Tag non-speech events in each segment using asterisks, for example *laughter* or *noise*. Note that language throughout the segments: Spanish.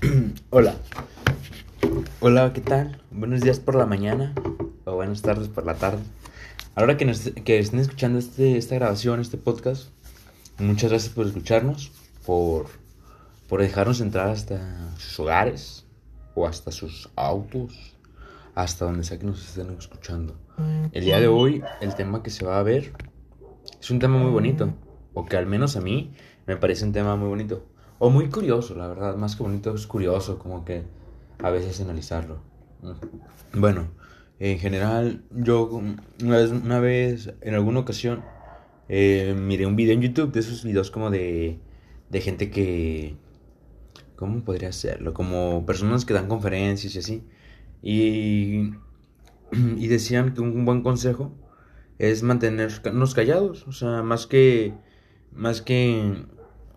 *clears throat* Hola. Hola, ¿qué tal? Buenos días por la mañana o buenas tardes por la tarde. Ahora que, nos, que estén escuchando este, esta grabación, este podcast, muchas gracias por escucharnos, por, por dejarnos entrar hasta sus hogares o hasta sus autos, hasta donde sea que nos estén escuchando. El día de hoy, el tema que se va a ver es un tema muy bonito, o que al menos a mí me parece un tema muy bonito. O muy curioso, la verdad, más que bonito es curioso, como que a veces analizarlo. Bueno, en general, yo una vez, una vez en alguna ocasión, eh, miré un video en YouTube de esos videos como de, de gente que... ¿Cómo podría hacerlo? Como personas que dan conferencias y así. Y, y decían que un buen consejo es mantenernos callados. O sea, más que, más que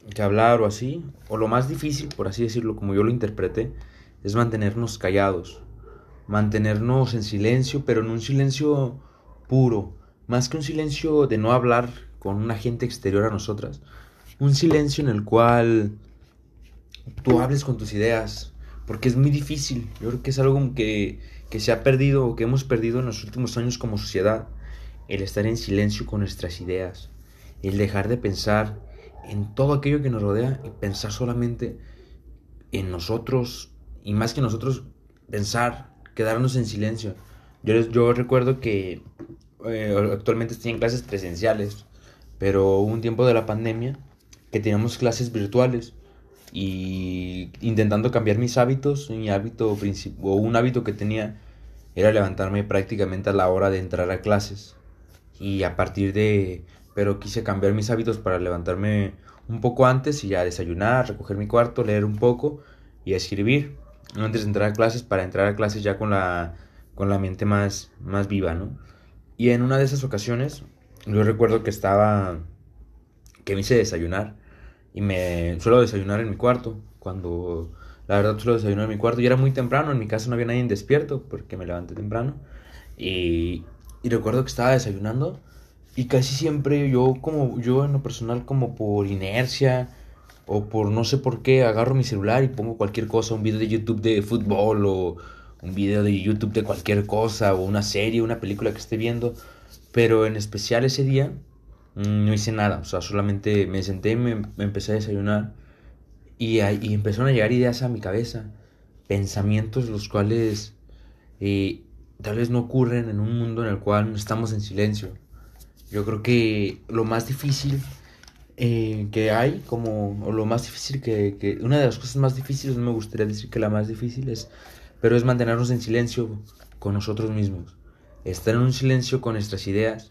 que hablar o así, o lo más difícil, por así decirlo, como yo lo interpreté, es mantenernos callados, mantenernos en silencio, pero en un silencio puro, más que un silencio de no hablar con una gente exterior a nosotras, un silencio en el cual tú hables con tus ideas, porque es muy difícil, yo creo que es algo que, que se ha perdido o que hemos perdido en los últimos años como sociedad, el estar en silencio con nuestras ideas, el dejar de pensar en todo aquello que nos rodea y pensar solamente en nosotros y más que nosotros pensar, quedarnos en silencio. Yo, yo recuerdo que eh, actualmente estoy en clases presenciales, pero hubo un tiempo de la pandemia que teníamos clases virtuales y intentando cambiar mis hábitos, mi hábito o un hábito que tenía era levantarme prácticamente a la hora de entrar a clases y a partir de pero quise cambiar mis hábitos para levantarme un poco antes y ya desayunar, recoger mi cuarto, leer un poco y escribir antes de entrar a clases para entrar a clases ya con la, con la mente más, más viva, ¿no? Y en una de esas ocasiones, yo recuerdo que estaba, que me hice desayunar y me suelo desayunar en mi cuarto, cuando la verdad suelo desayunar en mi cuarto y era muy temprano, en mi casa no había nadie despierto porque me levanté temprano y, y recuerdo que estaba desayunando y casi siempre yo como yo en lo personal como por inercia o por no sé por qué agarro mi celular y pongo cualquier cosa, un video de YouTube de fútbol o un video de YouTube de cualquier cosa o una serie, una película que esté viendo, pero en especial ese día mm, no hice nada, o sea, solamente me senté y me, empecé a desayunar y, y, empezaron a llegar ideas a mi cabeza, pensamientos los cuales eh, tal vez no ocurren en un mundo en el cual estamos en silencio yo creo que lo más difícil eh, que hay, como o lo más difícil que, que, una de las cosas más difíciles, no me gustaría decir que la más difícil es, pero es mantenernos en silencio con nosotros mismos, estar en un silencio con nuestras ideas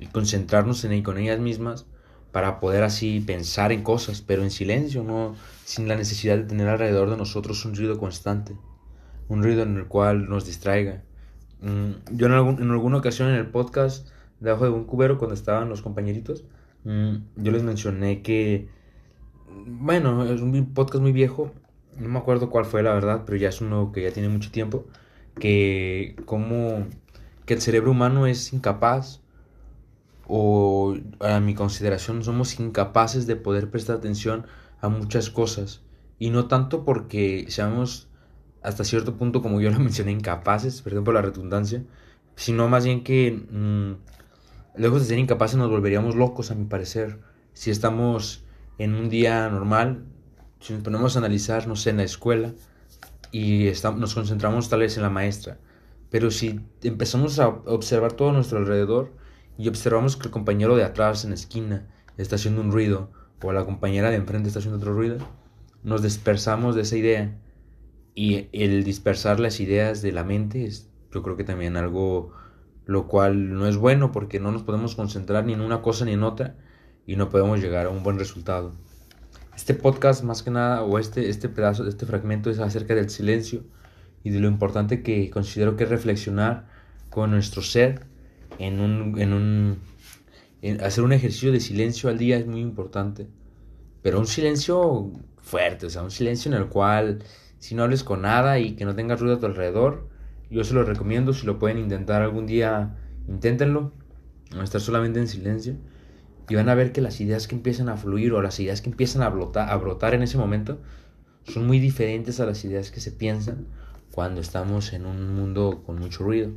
y concentrarnos en con ellas mismas para poder así pensar en cosas, pero en silencio, no sin la necesidad de tener alrededor de nosotros un ruido constante, un ruido en el cual nos distraiga. Mm, yo en, algún, en alguna ocasión en el podcast debajo de un cubero cuando estaban los compañeritos. Mm, yo les mencioné que, bueno, es un podcast muy viejo, no me acuerdo cuál fue la verdad, pero ya es uno que ya tiene mucho tiempo, que como que el cerebro humano es incapaz o a mi consideración somos incapaces de poder prestar atención a muchas cosas. Y no tanto porque seamos hasta cierto punto como yo lo *laughs* mencioné incapaces, perdón por la redundancia, sino más bien que mm, Lejos de ser incapaces nos volveríamos locos, a mi parecer. Si estamos en un día normal, si nos ponemos a analizar, no sé, en la escuela, y estamos, nos concentramos tal vez en la maestra. Pero si empezamos a observar todo a nuestro alrededor y observamos que el compañero de atrás en la esquina está haciendo un ruido, o la compañera de enfrente está haciendo otro ruido, nos dispersamos de esa idea. Y el dispersar las ideas de la mente es, yo creo que también algo lo cual no es bueno porque no nos podemos concentrar ni en una cosa ni en otra y no podemos llegar a un buen resultado. Este podcast más que nada, o este, este pedazo, este fragmento es acerca del silencio y de lo importante que considero que es reflexionar con nuestro ser en un, en un hacer un ejercicio de silencio al día es muy importante, pero un silencio fuerte, o sea, un silencio en el cual si no hables con nada y que no tengas ruido a tu alrededor, yo se lo recomiendo, si lo pueden intentar algún día, inténtenlo, no estar solamente en silencio. Y van a ver que las ideas que empiezan a fluir o las ideas que empiezan a brotar, a brotar en ese momento son muy diferentes a las ideas que se piensan cuando estamos en un mundo con mucho ruido.